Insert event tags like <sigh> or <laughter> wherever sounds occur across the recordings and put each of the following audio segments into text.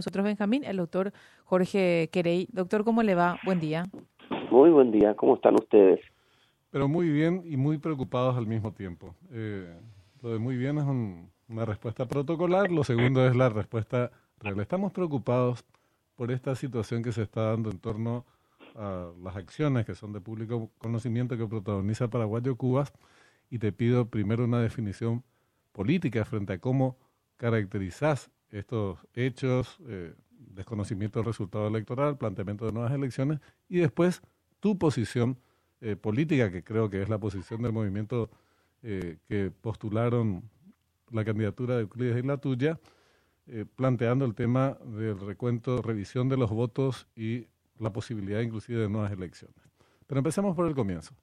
nosotros, Benjamín, el doctor Jorge Querey. Doctor, ¿cómo le va? Buen día. Muy buen día, ¿cómo están ustedes? Pero muy bien y muy preocupados al mismo tiempo. Eh, lo de muy bien es una respuesta protocolar, lo segundo es la respuesta real. Estamos preocupados por esta situación que se está dando en torno a las acciones que son de público conocimiento que protagoniza Paraguayo Cubas y te pido primero una definición política frente a cómo caracterizás estos hechos, eh, desconocimiento del resultado electoral, planteamiento de nuevas elecciones y después tu posición eh, política, que creo que es la posición del movimiento eh, que postularon la candidatura de Euclides y la tuya, planteando el tema del recuento, revisión de los votos y la posibilidad inclusive de nuevas elecciones. Pero empecemos por el comienzo.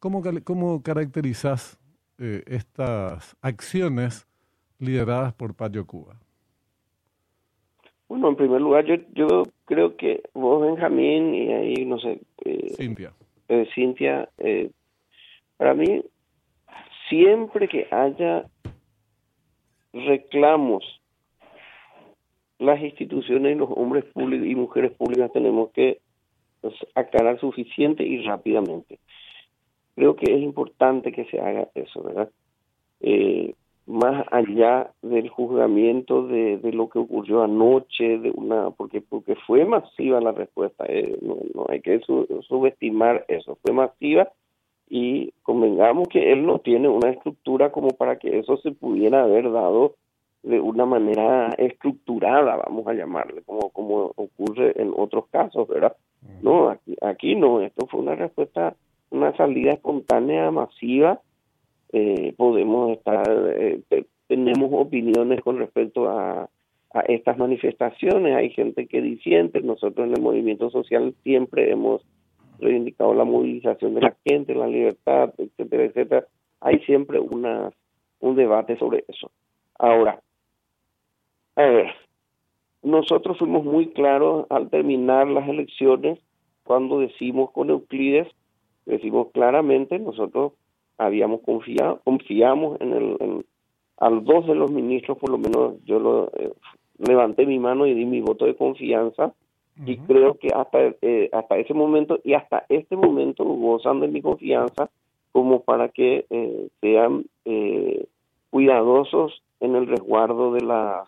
¿Cómo, cómo caracterizas estas acciones lideradas por Payo Cuba? Bueno, en primer lugar, yo, yo creo que vos, Benjamín, y ahí, no sé... Eh, Cintia. Eh, Cintia, eh, para mí, siempre que haya reclamos, las instituciones y los hombres públicos y mujeres públicas tenemos que pues, aclarar suficiente y rápidamente. Creo que es importante que se haga eso, ¿verdad? Eh, más allá del juzgamiento de, de, lo que ocurrió anoche, de una porque porque fue masiva la respuesta, eh, no, no, hay que subestimar eso, fue masiva y convengamos que él no tiene una estructura como para que eso se pudiera haber dado de una manera estructurada, vamos a llamarle, como como ocurre en otros casos, ¿verdad? No, aquí, aquí no, esto fue una respuesta, una salida espontánea, masiva, eh, podemos estar, eh, tenemos opiniones con respecto a, a estas manifestaciones, hay gente que disiente, nosotros en el movimiento social siempre hemos reivindicado la movilización de la gente, la libertad, etcétera, etcétera, hay siempre una, un debate sobre eso. Ahora, a ver, nosotros fuimos muy claros al terminar las elecciones cuando decimos con Euclides, decimos claramente, nosotros habíamos confiado, confiamos en el, a los dos de los ministros, por lo menos yo lo, eh, levanté mi mano y di mi voto de confianza y creo que hasta eh, hasta ese momento y hasta este momento gozan de mi confianza como para que eh, sean cuidadosos en el resguardo de la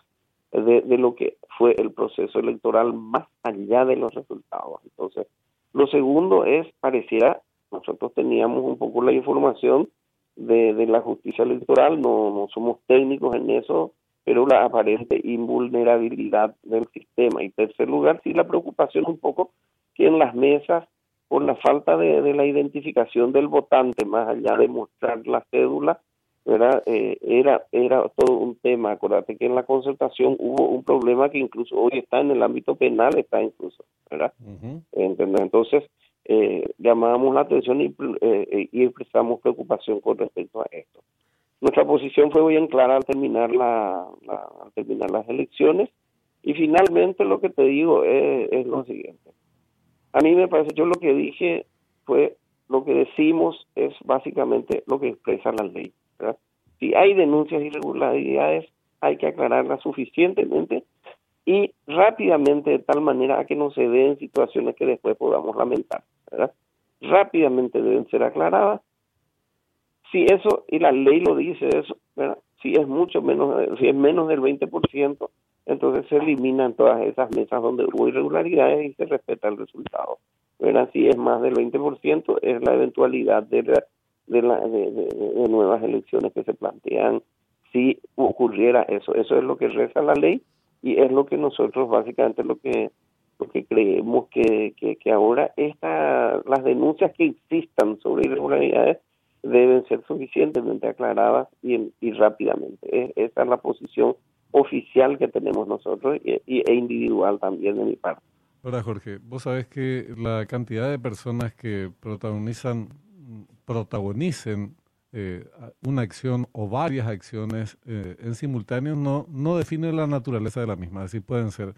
de, de, lo que fue el proceso electoral más allá de los resultados. Entonces, lo segundo es, pareciera nosotros teníamos un poco la información de, de la justicia electoral, no, no somos técnicos en eso, pero la aparente invulnerabilidad del sistema. Y tercer lugar, sí la preocupación un poco que en las mesas, por la falta de, de la identificación del votante, más allá de mostrar la cédula, ¿verdad? Eh, era, era todo un tema. Acuérdate que en la concertación hubo un problema que incluso hoy está en el ámbito penal, está incluso, ¿verdad? Entonces, eh, llamábamos la atención y, eh, y, expresamos preocupación con respecto a esto. Nuestra posición fue bien clara al terminar, la, al terminar las elecciones y finalmente lo que te digo es, lo siguiente. A mí me parece, yo lo que dije fue, lo que decimos es básicamente lo que expresa la ley. Si hay denuncias de irregularidades, hay que aclararlas suficientemente y rápidamente de tal manera que no se den situaciones que después podamos lamentar. ¿verdad? Rápidamente deben ser aclaradas. Si eso, y la ley lo dice eso, si es mucho menos, si es menos del 20%, entonces se eliminan todas esas mesas donde hubo irregularidades y se respeta el resultado. ¿verdad? Si es más del 20%, es la eventualidad de, de, la, de, de nuevas elecciones que se plantean si ocurriera eso. Eso es lo que reza la ley y es lo que nosotros básicamente lo que lo que creemos que, que, ahora esta, las denuncias que existan sobre irregularidades deben ser suficientemente aclaradas y, y rápidamente. esa es la posición oficial que tenemos nosotros y, e individual también de mi parte. Ahora, Jorge, vos sabés que la cantidad de personas que protagonizan, protagonicen eh, una acción o varias acciones eh, en simultáneo no, no define la naturaleza de la misma. Es decir, pueden ser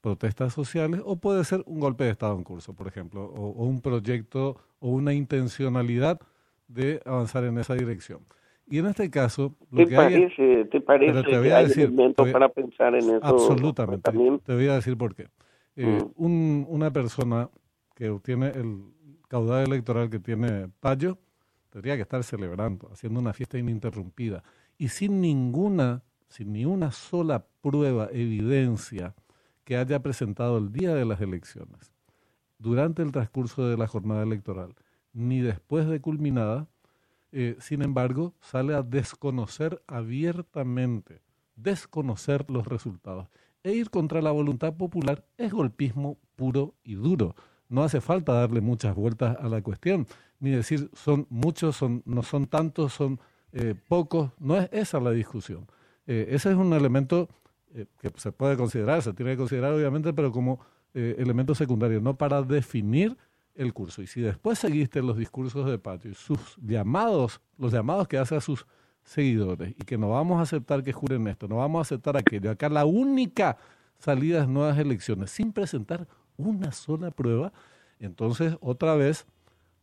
protestas sociales o puede ser un golpe de Estado en curso, por ejemplo, o, o un proyecto o una intencionalidad de avanzar en esa dirección. Y en este caso, lo ¿Te, que parece, hay, ¿Te parece te que hay decir, para pensar en eso? Absolutamente. Te voy a decir por qué. Eh, mm. un, una persona que tiene el caudal electoral que tiene Payo tendría que estar celebrando, haciendo una fiesta ininterrumpida y sin ninguna, sin ni una sola prueba, evidencia que haya presentado el día de las elecciones, durante el transcurso de la jornada electoral, ni después de culminada, eh, sin embargo, sale a desconocer abiertamente, desconocer los resultados. E ir contra la voluntad popular es golpismo puro y duro. No hace falta darle muchas vueltas a la cuestión, ni decir son muchos, son, no son tantos, son eh, pocos. No es esa la discusión. Eh, ese es un elemento eh, que se puede considerar, se tiene que considerar obviamente, pero como eh, elemento secundario, no para definir el curso. Y si después seguiste los discursos de Patio y sus llamados, los llamados que hace a sus seguidores, y que no vamos a aceptar que juren esto, no vamos a aceptar aquello, acá la única salida es nuevas elecciones, sin presentar una sola prueba, entonces otra vez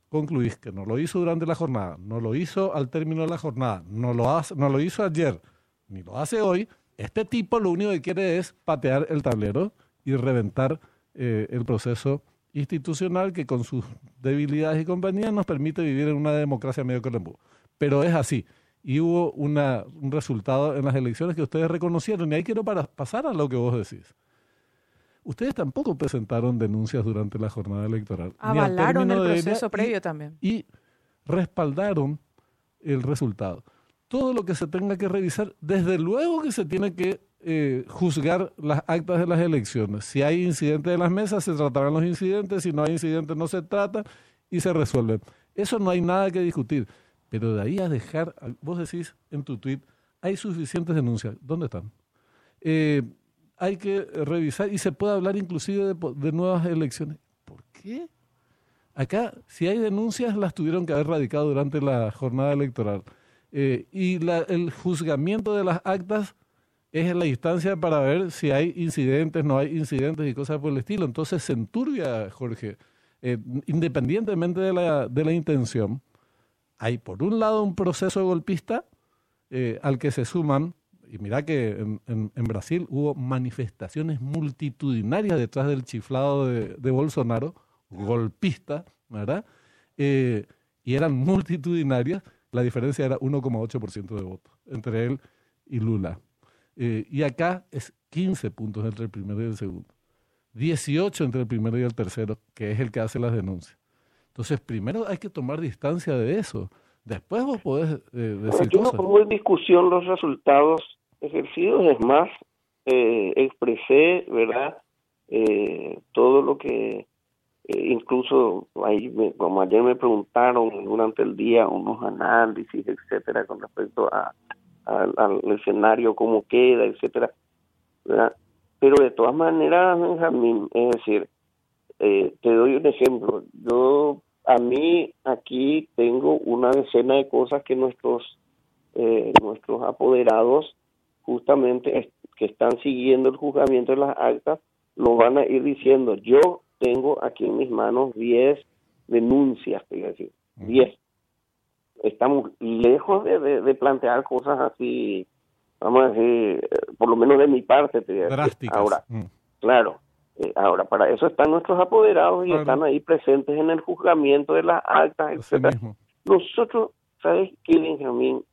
concluís que no lo hizo durante la jornada, no lo hizo al término de la jornada, no lo, hace, no lo hizo ayer, ni lo hace hoy, este tipo lo único que quiere es patear el tablero y reventar eh, el proceso institucional que con sus debilidades y compañías nos permite vivir en una democracia medio colembú. Pero es así. Y hubo una, un resultado en las elecciones que ustedes reconocieron. Y ahí quiero pasar a lo que vos decís. Ustedes tampoco presentaron denuncias durante la jornada electoral. Avalaron el proceso previo también. Y respaldaron el resultado todo lo que se tenga que revisar, desde luego que se tiene que eh, juzgar las actas de las elecciones. Si hay incidentes de las mesas, se tratarán los incidentes, si no hay incidentes, no se trata y se resuelven. Eso no hay nada que discutir. Pero de ahí a dejar, vos decís en tu tweet, hay suficientes denuncias. ¿Dónde están? Eh, hay que revisar y se puede hablar inclusive de, nuevas elecciones. ¿Por qué? Acá, si hay denuncias, las tuvieron que haber radicado durante la jornada electoral. Eh, y el juzgamiento de las actas es la instancia para ver si hay incidentes, no hay incidentes y cosas por el estilo. Entonces se Jorge. Eh, independientemente de la, de la intención, hay por un lado un proceso golpista eh, al que se suman, y mira que en, en, Brasil hubo manifestaciones multitudinarias detrás del chiflado de, de Bolsonaro, golpista, ¿verdad? y eran multitudinarias la diferencia era 1,8% de votos entre él y Lula. Eh, y acá es 15 puntos entre el primero y el segundo. 18 entre el primero y el tercero, que es el que hace las denuncias. Entonces, primero hay que tomar distancia de eso. Después vos podés eh, decir Yo no pongo en discusión los resultados ejercidos, es más, eh, expresé, ¿verdad?, eh, todo lo que eh, incluso ahí como ayer me preguntaron durante el día unos análisis etcétera con respecto a, al escenario cómo queda etcétera pero de todas maneras Benjamín es decir eh, te doy un ejemplo yo a mí aquí tengo una decena de cosas que nuestros eh, nuestros apoderados justamente que están siguiendo el juzgamiento de las actas lo van a ir diciendo yo tengo aquí en mis manos 10 denuncias, te decir, 10. Estamos lejos de, plantear cosas así, vamos a decir, eh, por lo menos de mi parte, te Drásticas. Ahora, mm. claro, eh, ahora para eso están nuestros apoderados y están ahí presentes en el juzgamiento de las actas, etcétera. Nosotros, ¿sabes qué, Benjamín?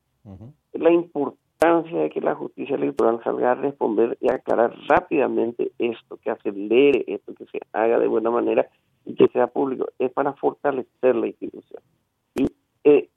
La importancia de que la justicia electoral salga a responder y aclarar rápidamente esto, que acelere esto, que se haga de buena manera y que sea público, es para fortalecer la institución. Y eh,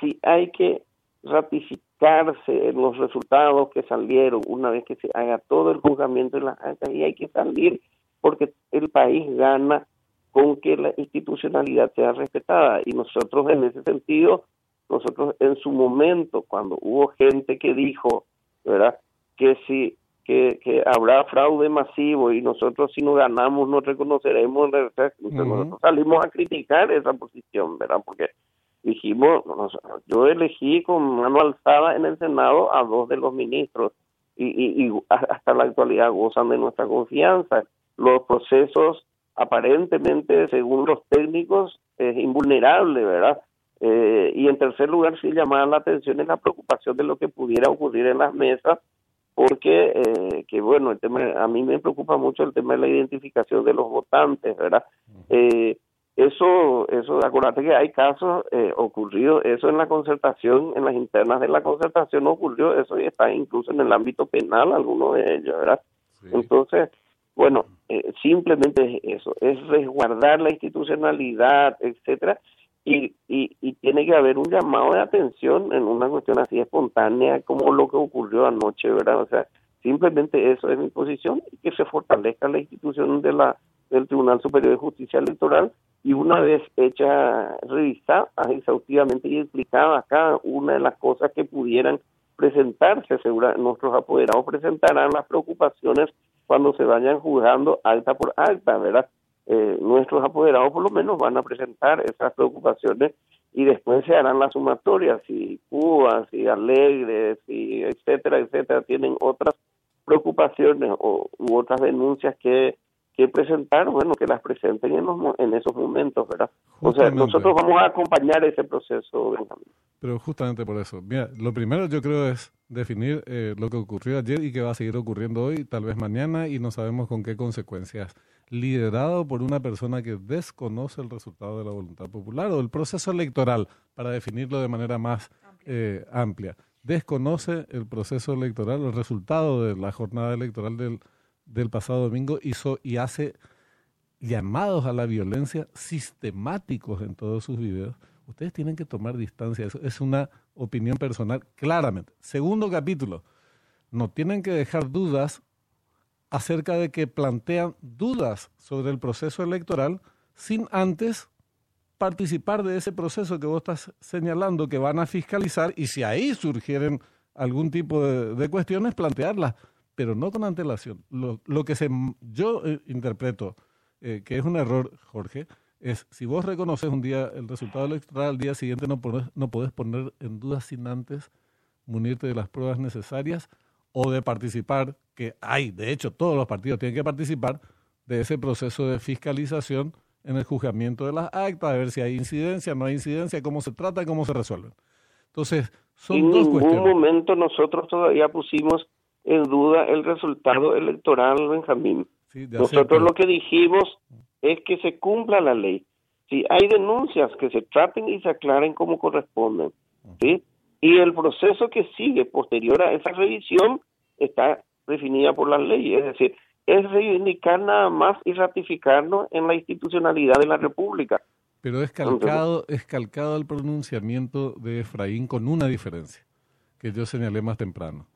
si hay que ratificarse en los resultados que salieron una vez que se haga todo el juzgamiento de las actas y hay que salir porque el país gana con que la institucionalidad sea respetada y nosotros en ese sentido nosotros en su momento, cuando hubo gente que dijo, ¿verdad? Que si que, que habrá fraude masivo y nosotros si no ganamos no reconoceremos, nosotros salimos a criticar esa posición, ¿verdad? Porque dijimos, yo elegí con mano alzada en el Senado a dos de los ministros y, y, hasta la actualidad gozan de nuestra confianza. Los procesos aparentemente, según los técnicos, es invulnerable, ¿verdad? Eh, y en tercer lugar, sí llamaba la atención en la preocupación de lo que pudiera ocurrir en las mesas, porque, eh, que bueno, el tema, a mí me preocupa mucho el tema de la identificación de los votantes, ¿verdad? Eh, eso, eso, acuérdate que hay casos eh, ocurridos, eso en la concertación, en las internas de la concertación ocurrió, eso está incluso en el ámbito penal, algunos de ellos, ¿verdad? Entonces, bueno, eh, simplemente es eso, es resguardar la institucionalidad, etcétera, y, y, y tiene que haber un llamado de atención en una cuestión así espontánea como lo que ocurrió anoche, ¿verdad? O sea, simplemente eso es mi posición y que se fortalezca la institución de la del Tribunal Superior de Justicia Electoral y una vez hecha, revisada exhaustivamente y explicada cada una de las cosas que pudieran presentarse, segura, nuestros apoderados presentarán las preocupaciones cuando se vayan juzgando alta por alta, ¿verdad? Eh, nuestros apoderados por lo menos van a presentar esas preocupaciones y después se harán las sumatorias, si Cuba, si Alegre, si etcétera, etcétera, tienen otras preocupaciones o, u otras denuncias que que presentar, bueno, que las presenten en, en esos momentos, ¿verdad? O sea, nosotros vamos a acompañar ese proceso, Benjamín. Pero justamente por eso, mira, lo primero yo creo es definir eh, lo que ocurrió ayer y que va a seguir ocurriendo hoy, tal vez mañana, y no sabemos con qué consecuencias. Liderado por una persona que desconoce el resultado de la voluntad popular o el proceso electoral, para definirlo de manera más eh, amplia. Desconoce el proceso electoral, el resultado de la jornada electoral del del pasado domingo hizo y hace llamados a la violencia sistemáticos en todos sus videos, ustedes tienen que tomar distancia. Eso es una opinión personal, claramente. Segundo capítulo, no tienen que dejar dudas acerca de que plantean dudas sobre el proceso electoral sin antes participar de ese proceso que vos estás señalando que van a fiscalizar y si ahí surgieren algún tipo de, cuestiones, plantearlas pero no con antelación. Lo, lo que se, yo eh, interpreto eh, que es un error, Jorge, es si vos reconoces un día el resultado electoral, al día siguiente no podés, no podés poner en duda sin antes munirte de las pruebas necesarias o de participar, que hay, de hecho, todos los partidos tienen que participar de ese proceso de fiscalización en el juzgamiento de las actas, a ver si hay incidencia, no hay incidencia, cómo se trata, cómo se resuelven. Entonces, son en dos ningún momento nosotros todavía pusimos en duda el resultado electoral, Benjamín. Nosotros lo que dijimos es que se cumpla la ley. Si hay denuncias, que se traten y se aclaren como corresponden. ¿sí? Y el proceso que sigue posterior a esa revisión está definida por la ley. Es decir, es reivindicar nada más y ratificarnos en la institucionalidad de la República. Pero es calcado, es calcado el pronunciamiento de Efraín con una diferencia que yo señalé más temprano.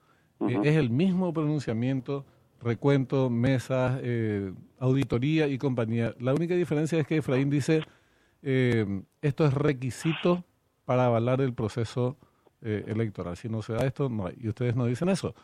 Eh, es el mismo pronunciamiento, recuento, mesas, eh, auditoría y compañía. La única diferencia es que Efraín dice, eh, esto es requisito para avalar el proceso electoral. Si no se da esto, no hay. Y ustedes no dicen eso.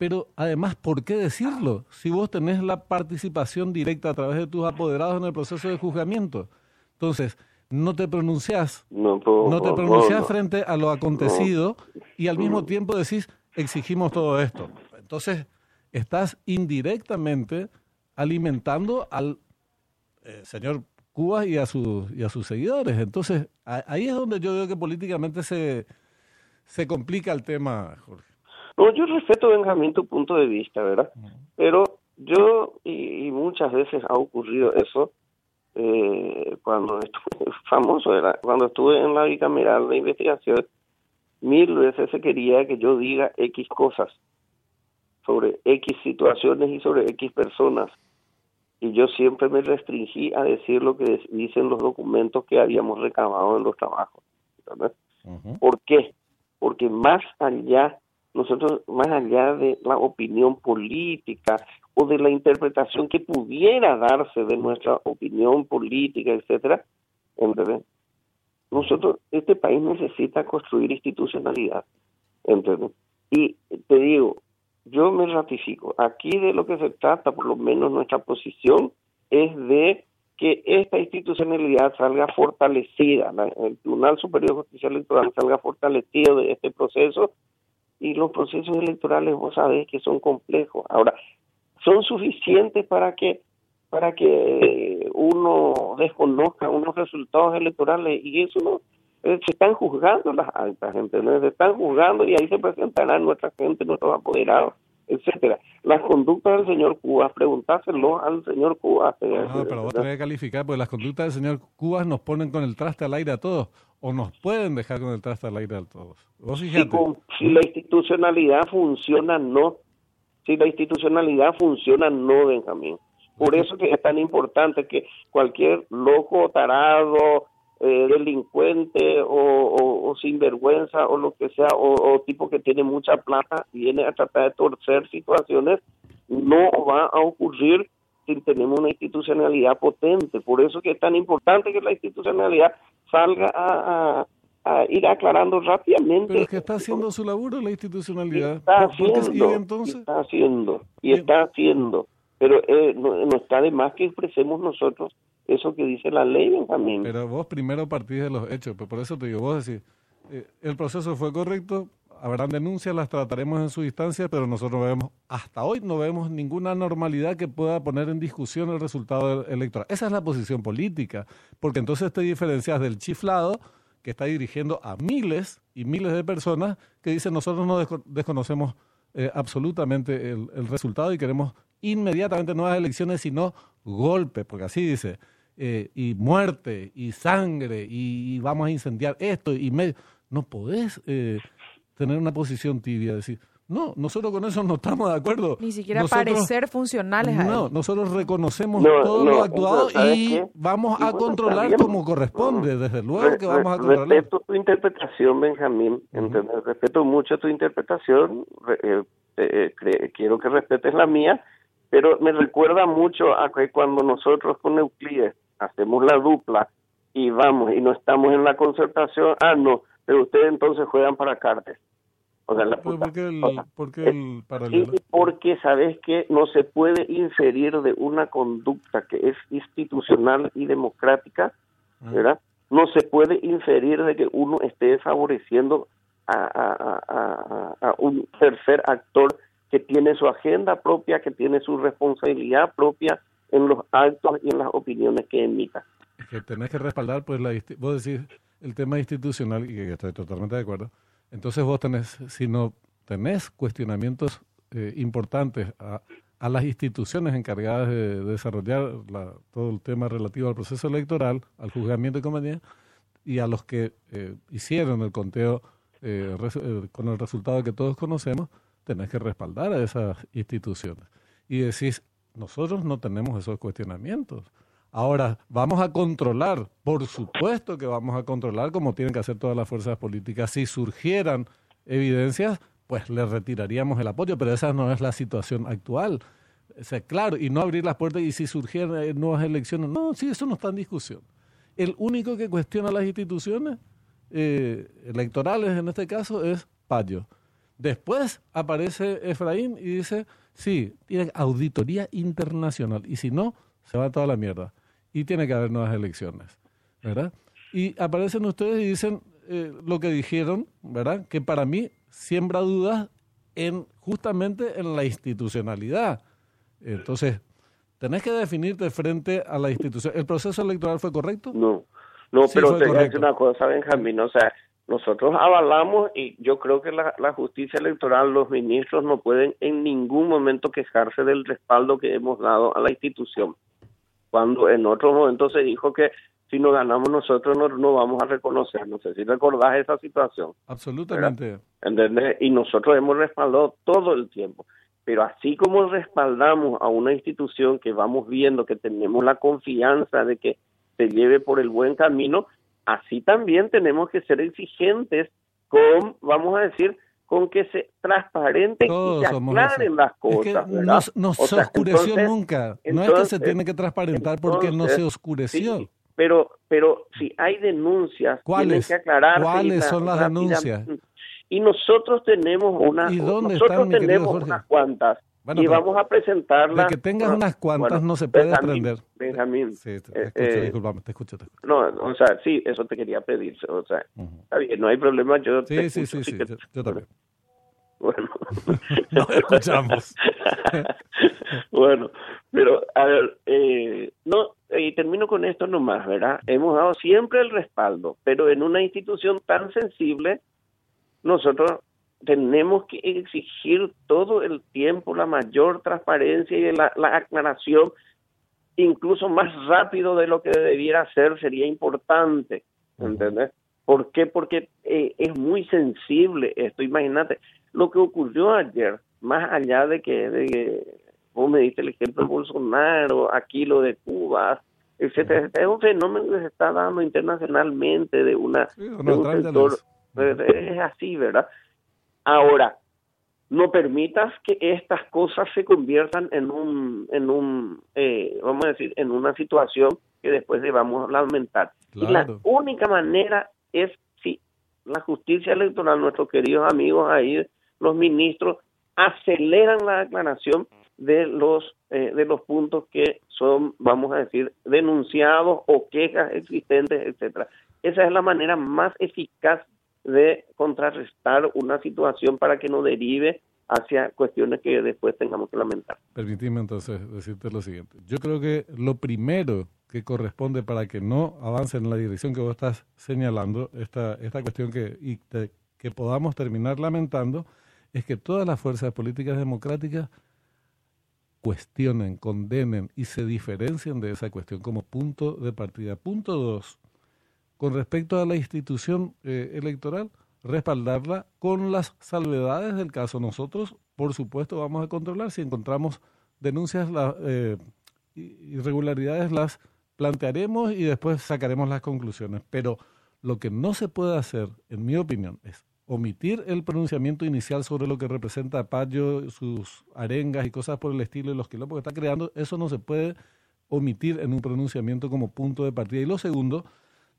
Pero además, ¿por qué decirlo? Si vos tenés la participación directa a través de tus apoderados en el proceso de juzgamiento. Entonces, no te pronunciás, no, te pronunciás frente a lo acontecido y al mismo tiempo decís, exigimos todo esto. Entonces, estás indirectamente alimentando al eh, señor Cuba y a, sus, y a sus seguidores. Entonces, ahí es donde yo veo que políticamente se, se complica el tema, Jorge. No, yo respeto, Benjamín, tu punto de vista, ¿verdad? Pero yo, y, muchas veces ha ocurrido eso, eh, cuando estuve <laughs> famoso, era, cuando estuve en la bicameral de investigación, mil veces se quería que yo diga X cosas sobre X situaciones y sobre X personas. Y yo siempre me restringí a decir lo que dicen los documentos que habíamos recabado en los trabajos. ¿Por qué? Porque más allá, nosotros, más allá de la opinión política o de la interpretación que pudiera darse de nuestra opinión política, etcétera, ¿entendés? Nosotros, este país necesita construir institucionalidad. ¿entendés? Y te digo, yo me ratifico. Aquí de lo que se trata, por lo menos nuestra posición, es de que esta institucionalidad salga fortalecida, el Tribunal Superior de Justicia Electoral salga fortalecido de este proceso y los procesos electorales, vos sabés que son complejos. Ahora, son suficientes para que para que uno desconozca unos resultados electorales y eso no eh, se están juzgando las actas, ¿entendés? Se están juzgando y ahí se presentarán nuestra gente, nuestros apoderados, etcétera. Las conductas del señor Cubas, preguntáselo al señor Cubas. No, eh, pero vos tenés que calificar, porque las conductas del señor Cubas nos ponen con el traste al aire a todos, o nos pueden dejar con el traste al aire a todos. Vos si, si la institucionalidad funciona, no. Si la institucionalidad funciona, no, Benjamín. Por eso que es tan importante que cualquier loco, tarado, eh, delincuente o, sinvergüenza o lo que sea, o, tipo que tiene mucha plata, viene a tratar de torcer situaciones, no va a ocurrir si tenemos una institucionalidad potente. Por eso que es tan importante que la institucionalidad salga a, ir aclarando rápidamente. Pero es que está haciendo su laburo la institucionalidad. Está haciendo, entonces? está haciendo, y está haciendo. Pero eh, no, no está de más que expresemos nosotros eso que dice la ley, Benjamín. Pero vos primero partís de los hechos, pues por eso te digo, vos decís, eh, el proceso fue correcto, habrán denuncias, las trataremos en su instancia, pero nosotros vemos, hasta hoy no vemos ninguna normalidad que pueda poner en discusión el resultado electoral. Esa es la posición política, porque entonces te diferencias del chiflado que está dirigiendo a miles y miles de personas que dicen nosotros no desconocemos eh, absolutamente el, el, resultado y queremos inmediatamente nuevas elecciones, sino golpe, porque así dice, eh, y muerte, y sangre, y, vamos a incendiar esto, y medio. No podés eh, tener una posición tibia, decir, no, nosotros con eso no estamos de acuerdo. Ni siquiera parecer funcionales a No, nosotros reconocemos todo lo actuado y vamos a controlar como corresponde, desde luego que vamos a controlar. Respeto tu interpretación, Benjamín, respeto mucho tu interpretación, eh, quiero que respetes la mía, pero me recuerda mucho a que cuando nosotros con Euclides hacemos la dupla y vamos y no estamos en la concertación, ah, no, pero ustedes entonces juegan para Cartes. O sea, la ¿Por qué el, ¿por qué el paralelo? porque sabes que no se puede inferir de una conducta que es institucional y democrática, ah. ¿verdad? No se puede inferir de que uno esté favoreciendo a, a, a, a un tercer actor que tiene su agenda propia, que tiene su responsabilidad propia en los actos y en las opiniones que emita. Que tenés que respaldar, pues, la, vos decís el tema institucional, y que estoy totalmente de acuerdo. Entonces vos tenés, si no tenés cuestionamientos eh, importantes a, a, las instituciones encargadas de, desarrollar todo el tema relativo al proceso electoral, al juzgamiento de conveniencia, y a los que eh, hicieron el conteo eh, con el resultado que todos conocemos, tenés que respaldar a esas instituciones. Y decís, nosotros no tenemos esos cuestionamientos. Ahora, vamos a controlar, por supuesto que vamos a controlar como tienen que hacer todas las fuerzas políticas. Si surgieran evidencias, pues le retiraríamos el apoyo, pero esa no es la situación actual. Claro, y no abrir las puertas y si surgieran eh, nuevas elecciones, no, sí, eso no está en discusión. El único que cuestiona las instituciones eh, electorales en este caso es Payo. Después aparece Efraín y dice, sí, tiene auditoría internacional y si no, se va toda la mierda. Y tiene que haber nuevas elecciones, ¿verdad? Y aparecen ustedes y dicen eh, lo que dijeron, ¿verdad? Que para mí siembra dudas en justamente en la institucionalidad. Entonces, tenés que definirte frente a la institución. ¿El proceso electoral fue correcto? No, no, pero te voy una cosa, Benjamín, o sea, nosotros avalamos y yo creo que la, justicia electoral, los ministros no pueden en ningún momento quejarse del respaldo que hemos dado a la institución. Cuando en otro momento se dijo que si no ganamos nosotros no, no vamos a reconocer. No sé si recordás esa situación. Absolutamente. ¿Entendés? Y nosotros hemos respaldado todo el tiempo. Pero así como respaldamos a una institución que vamos viendo que tenemos la confianza de que se lleve por el buen camino, así también tenemos que ser exigentes con, vamos a decir, con que se transparenten y se aclaren las cosas. no, se oscureció nunca. no es que se tiene que transparentar porque no se oscureció. pero, pero si hay denuncias, ¿cuáles, que aclarar ¿cuáles son las denuncias? Y nosotros tenemos una, ¿Y dónde nosotros tenemos unas cuantas y vamos a presentarla. De que tengas unas cuantas no se puede aprender. Benjamín. Sí, te, escucho, eh, disculpame, te escucho, No, o sea, sí, eso te quería pedir. O sea, está bien, no hay problema. Yo sí, sí, sí, sí, yo, también. <laughs> Bueno. <laughs> Nos escuchamos. <laughs> bueno, pero a ver, eh, no, y termino con esto nomás, ¿verdad? Hemos dado siempre el respaldo, pero en una institución tan sensible, nosotros tenemos que exigir todo el tiempo la mayor transparencia y la, la aclaración, incluso más rápido de lo que debiera ser, sería importante, ¿entendés? ¿Por qué? Porque eh, es muy sensible esto. Imagínate, lo que ocurrió ayer, más allá de que, de vos me diste el ejemplo de Bolsonaro, aquí lo de Cuba, etcétera, es un fenómeno que se está dando internacionalmente de una un sector, es así, ¿verdad? Ahora, no permitas que estas cosas se conviertan en un, en un, eh, vamos a decir, en una situación que después debamos lamentar. Y la única manera es si la justicia electoral, nuestros queridos amigos ahí, los ministros, aceleran la aclaración de los eh, de los puntos que son, vamos a decir, denunciados o quejas existentes, etcétera. Esa es la manera más eficaz de contrarrestar una situación para que no derive hacia cuestiones que después tengamos que lamentar. Permitime entonces decirte lo siguiente. Yo creo que lo primero que corresponde para que no avance en la dirección que vos estás señalando, esta, esta cuestión que, y que podamos terminar lamentando, es que todas las fuerzas políticas democráticas cuestionen, condenen y se diferencien de esa cuestión como punto de partida. Punto dos, con respecto a la institución eh, electoral, respaldarla con las salvedades del caso. Nosotros, por supuesto, vamos a controlar si encontramos denuncias, la, eh, irregularidades, las plantearemos y después sacaremos las conclusiones. Pero lo que no se puede hacer, en mi opinión, es omitir el pronunciamiento inicial sobre lo que representa Payo, sus arengas y cosas por el estilo y los quilombos que está creando, eso no se puede omitir en un pronunciamiento como punto de partida. Y lo segundo,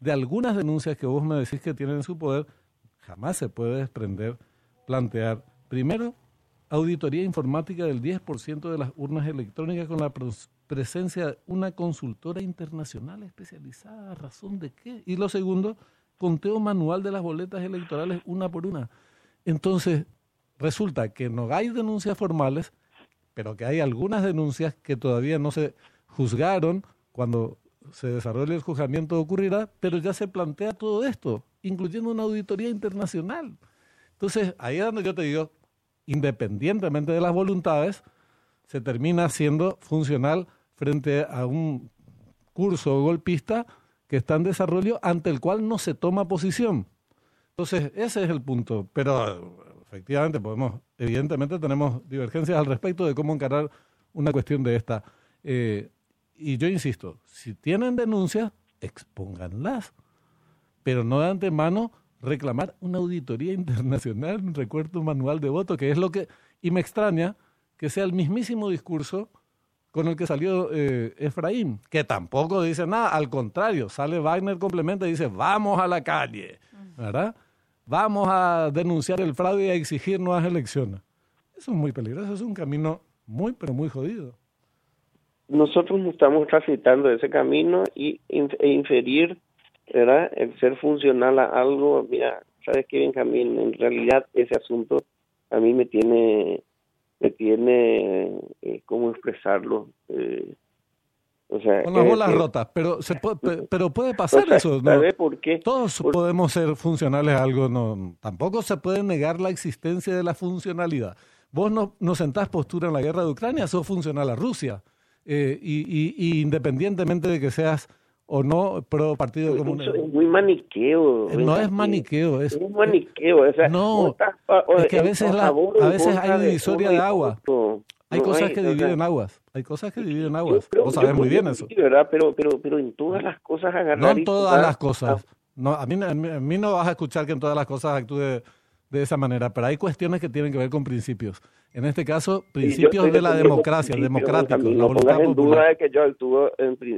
de algunas denuncias que vos me decís que tienen en su poder, jamás se puede desprender, plantear, primero, auditoría informática del 10% de las urnas electrónicas con la presencia de una consultora internacional especializada, ¿razón de qué? Y lo segundo, conteo manual de las boletas electorales una por una. Entonces, resulta que no hay denuncias formales, pero que hay algunas denuncias que todavía no se juzgaron cuando se desarrolle el juzgamiento ocurrirá, pero ya se plantea todo esto, incluyendo una auditoría internacional. Entonces, ahí es donde yo te digo, independientemente de las voluntades, se termina siendo funcional frente a un curso golpista que está en desarrollo ante el cual no se toma posición. Entonces, ese es el punto. Pero efectivamente podemos, evidentemente tenemos divergencias al respecto de cómo encarar una cuestión de esta. Eh, y yo insisto, si tienen denuncias, expónganlas, pero no de antemano reclamar una auditoría <laughs> internacional, un recuerdo manual de voto, que es lo que, y me extraña que sea el mismísimo discurso con el que salió eh, Efraín, que tampoco dice nada, al contrario, sale Wagner complementa y dice, vamos a la calle, ¿verdad? Vamos a denunciar el fraude y a exigir nuevas elecciones. Eso es muy peligroso, es un camino muy, pero muy jodido. Nosotros estamos transitando ese camino y e inferir, ¿verdad? El ser funcional a algo, mira, ¿sabes qué, Benjamín? En realidad ese asunto a mí me tiene que tiene eh, cómo expresarlo. Eh, o sea, Con las bolas rotas, pero se puede, <laughs> pero puede pasar eso. ¿no? por qué? Todos podemos ser funcionales a algo. No, tampoco se puede negar la existencia de la funcionalidad. Vos no, no sentás postura en la guerra de Ucrania, sos funcional a Rusia. Eh, y, y, y, independientemente de que seas o no pro Partido Comunista. Es muy maniqueo. No es maniqueo, es, es maniqueo. O sea, no, es que a veces, la, a veces hay divisoria de agua. Hay cosas que dividen aguas. Hay cosas que dividen aguas. Vos sabés muy bien eso. ¿verdad? Pero, pero, pero en todas las cosas agarrar No en todas las cosas. No, a, mí, a mí no vas a escuchar que en todas las cosas actúe de esa manera, pero hay cuestiones que tienen que ver con principios. En este caso, principios de la democracia, democráticos. No pongas en duda de que yo actúo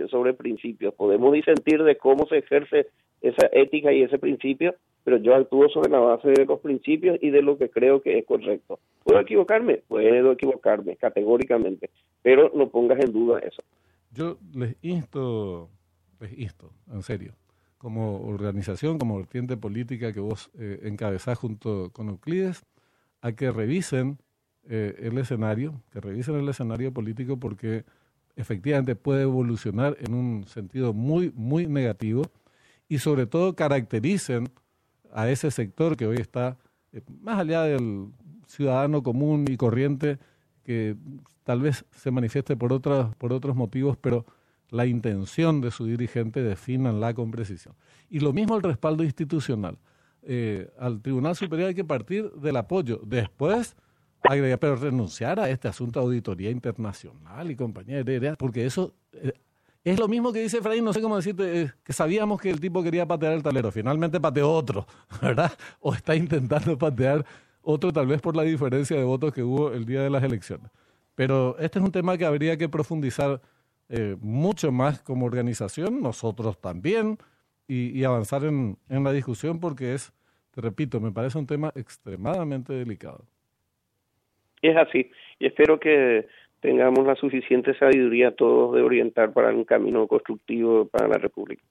sobre principios. Podemos disentir de cómo se ejerce esa ética y ese principio, pero yo actúo sobre la base de los principios y de lo que creo que es correcto. ¿Puedo equivocarme? Puedo equivocarme, categóricamente, pero no pongas en duda eso. Yo les insto, les insto, en serio, como organización, como vertiente política que vos eh, encabezás junto con Euclides, a que revisen eh, el escenario, que revisen el escenario político porque efectivamente puede evolucionar en un sentido muy, muy negativo y sobre todo caractericen a ese sector que hoy está eh, más allá del ciudadano común y corriente que tal vez se manifieste por, otras, por otros motivos, pero la intención de su dirigente definanla con precisión. Y lo mismo el respaldo institucional. Eh, al Tribunal Superior hay que partir del apoyo. Después, agregar, pero renunciar a este asunto de auditoría internacional y compañía porque eso eh, es lo mismo que dice Efraín, no sé cómo decirte, eh, que sabíamos que el tipo quería patear el tablero, finalmente pateó otro, <laughs> ¿verdad? O está intentando patear otro tal vez por la diferencia de votos que hubo el día de las elecciones. Pero este es un tema que habría que profundizar eh, mucho más como organización, nosotros también, y, avanzar en, en la discusión porque es, te repito, me parece un tema extremadamente delicado. Es así, y espero que tengamos la suficiente sabiduría todos de orientar para un camino constructivo para la República.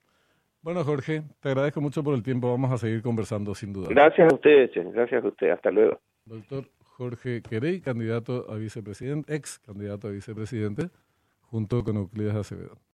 Bueno, Jorge, te agradezco mucho por el tiempo. Vamos a seguir conversando sin duda. Gracias a ustedes, gracias a usted. Hasta luego. Doctor Jorge Querey, candidato a vicepresidente, ex candidato a vicepresidente, junto con Euclides Acevedo.